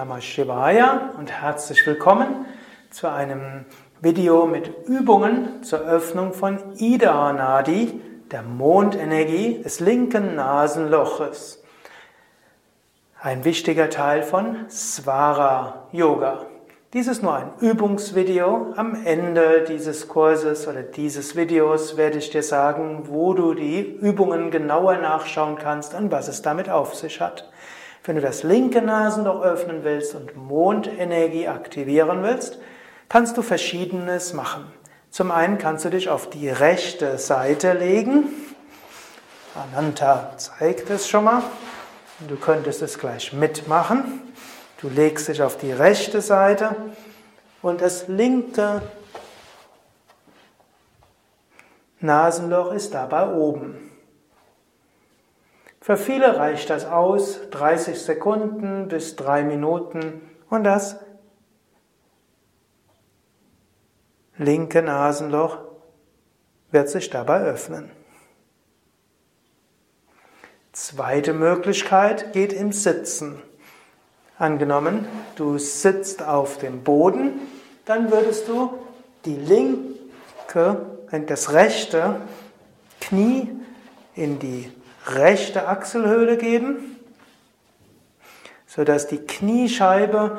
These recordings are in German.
Namah Shivaya und herzlich willkommen zu einem Video mit Übungen zur Öffnung von Ida Nadi, der Mondenergie des linken Nasenloches. Ein wichtiger Teil von Swara Yoga. Dies ist nur ein Übungsvideo. Am Ende dieses Kurses oder dieses Videos werde ich dir sagen, wo du die Übungen genauer nachschauen kannst und was es damit auf sich hat. Wenn du das linke Nasenloch öffnen willst und Mondenergie aktivieren willst, kannst du Verschiedenes machen. Zum einen kannst du dich auf die rechte Seite legen. Ananta zeigt es schon mal. Du könntest es gleich mitmachen. Du legst dich auf die rechte Seite und das linke Nasenloch ist dabei oben. Für viele reicht das aus, 30 Sekunden bis 3 Minuten und das linke Nasenloch wird sich dabei öffnen. Zweite Möglichkeit geht im Sitzen. Angenommen, du sitzt auf dem Boden, dann würdest du die linke, das rechte Knie in die rechte Achselhöhle geben, sodass die Kniescheibe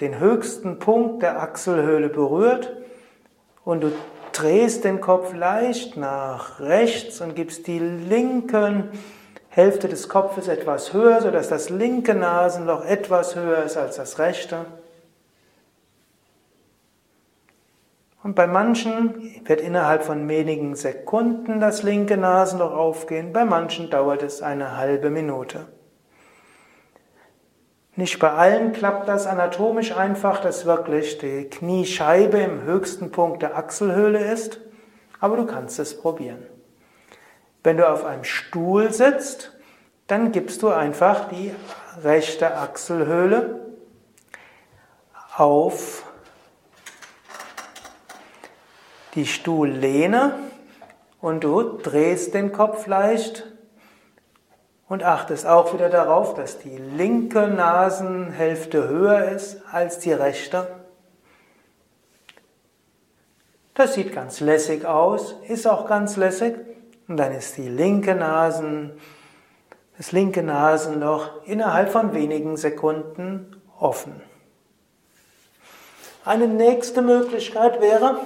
den höchsten Punkt der Achselhöhle berührt und du drehst den Kopf leicht nach rechts und gibst die linken Hälfte des Kopfes etwas höher, sodass das linke Nasenloch etwas höher ist als das rechte. Und bei manchen wird innerhalb von wenigen Sekunden das linke Nasenloch aufgehen, bei manchen dauert es eine halbe Minute. Nicht bei allen klappt das anatomisch einfach, dass wirklich die Kniescheibe im höchsten Punkt der Achselhöhle ist, aber du kannst es probieren. Wenn du auf einem Stuhl sitzt, dann gibst du einfach die rechte Achselhöhle auf die Stuhllehne und du drehst den Kopf leicht und achtest auch wieder darauf, dass die linke Nasenhälfte höher ist als die rechte. Das sieht ganz lässig aus, ist auch ganz lässig. Und dann ist die linke Nasen, das linke Nasenloch innerhalb von wenigen Sekunden offen. Eine nächste Möglichkeit wäre,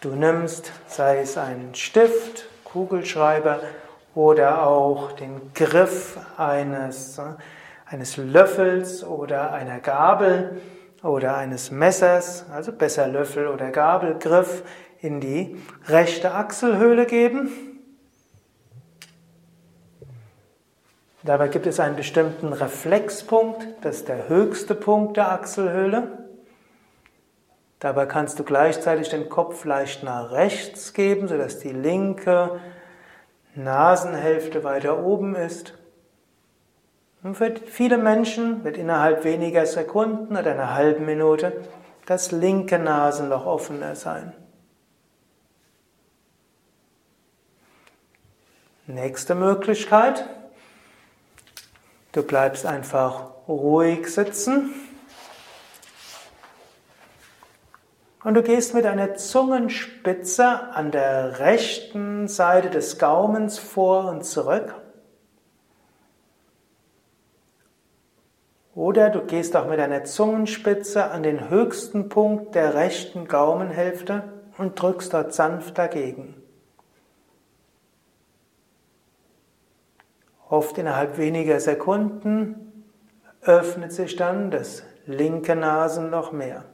du nimmst, sei es einen Stift, Kugelschreiber oder auch den Griff eines, eines Löffels oder einer Gabel oder eines Messers, also besser Löffel oder Gabelgriff, in die rechte Achselhöhle geben Dabei gibt es einen bestimmten Reflexpunkt, das ist der höchste Punkt der Achselhöhle. Dabei kannst du gleichzeitig den Kopf leicht nach rechts geben, sodass die linke Nasenhälfte weiter oben ist. Und für viele Menschen wird innerhalb weniger Sekunden oder einer halben Minute das linke Nasenloch offener sein. Nächste Möglichkeit. Du bleibst einfach ruhig sitzen und du gehst mit deiner Zungenspitze an der rechten Seite des Gaumens vor und zurück. Oder du gehst auch mit deiner Zungenspitze an den höchsten Punkt der rechten Gaumenhälfte und drückst dort sanft dagegen. Oft innerhalb weniger Sekunden öffnet sich dann das linke Nasenloch mehr.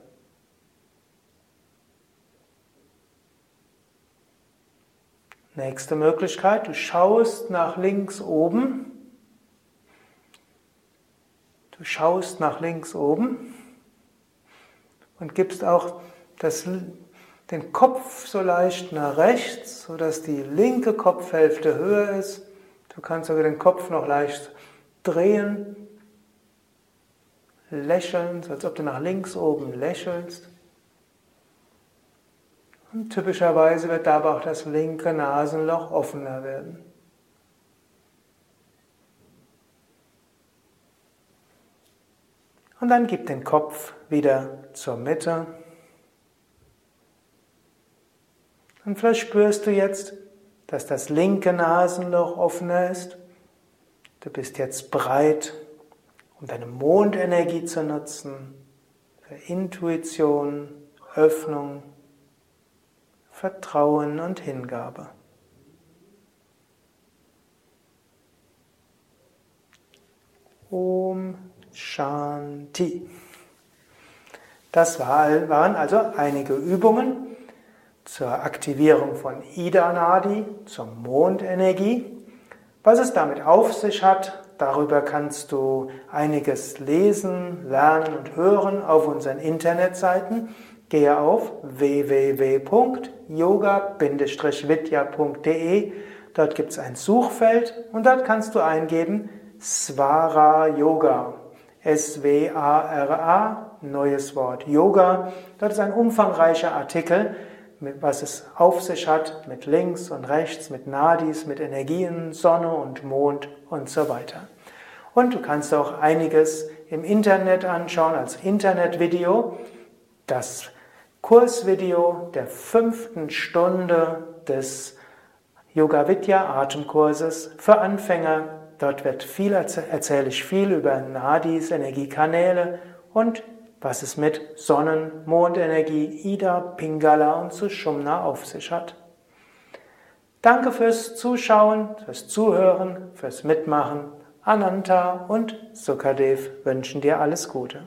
Nächste Möglichkeit, du schaust nach links oben. Du schaust nach links oben und gibst auch das, den Kopf so leicht nach rechts, sodass die linke Kopfhälfte höher ist Du kannst sogar den Kopf noch leicht drehen, lächeln, als ob du nach links oben lächelst. Und typischerweise wird dabei auch das linke Nasenloch offener werden. Und dann gib den Kopf wieder zur Mitte. Und vielleicht spürst du jetzt, dass das linke Nasenloch offener ist. Du bist jetzt bereit, um deine Mondenergie zu nutzen, für Intuition, Öffnung, Vertrauen und Hingabe. Om Shanti. Das waren also einige Übungen zur Aktivierung von Ida Nadi, zur Mondenergie. Was es damit auf sich hat, darüber kannst du einiges lesen, lernen und hören auf unseren Internetseiten. Gehe auf www.yoga-vidya.de. Dort gibt es ein Suchfeld und dort kannst du eingeben Svara Yoga. S-W-A-R-A, neues Wort Yoga. Dort ist ein umfangreicher Artikel was es auf sich hat mit links und rechts, mit Nadis, mit Energien, Sonne und Mond und so weiter. Und du kannst auch einiges im Internet anschauen als Internetvideo. Das Kursvideo der fünften Stunde des Yoga Vidya Atemkurses für Anfänger. Dort wird viel, erzähle ich viel über Nadis, Energiekanäle und was es mit Sonnen-, Mondenergie, Ida, Pingala und Sushumna auf sich hat. Danke fürs Zuschauen, fürs Zuhören, fürs Mitmachen. Ananta und Sukadev wünschen dir alles Gute.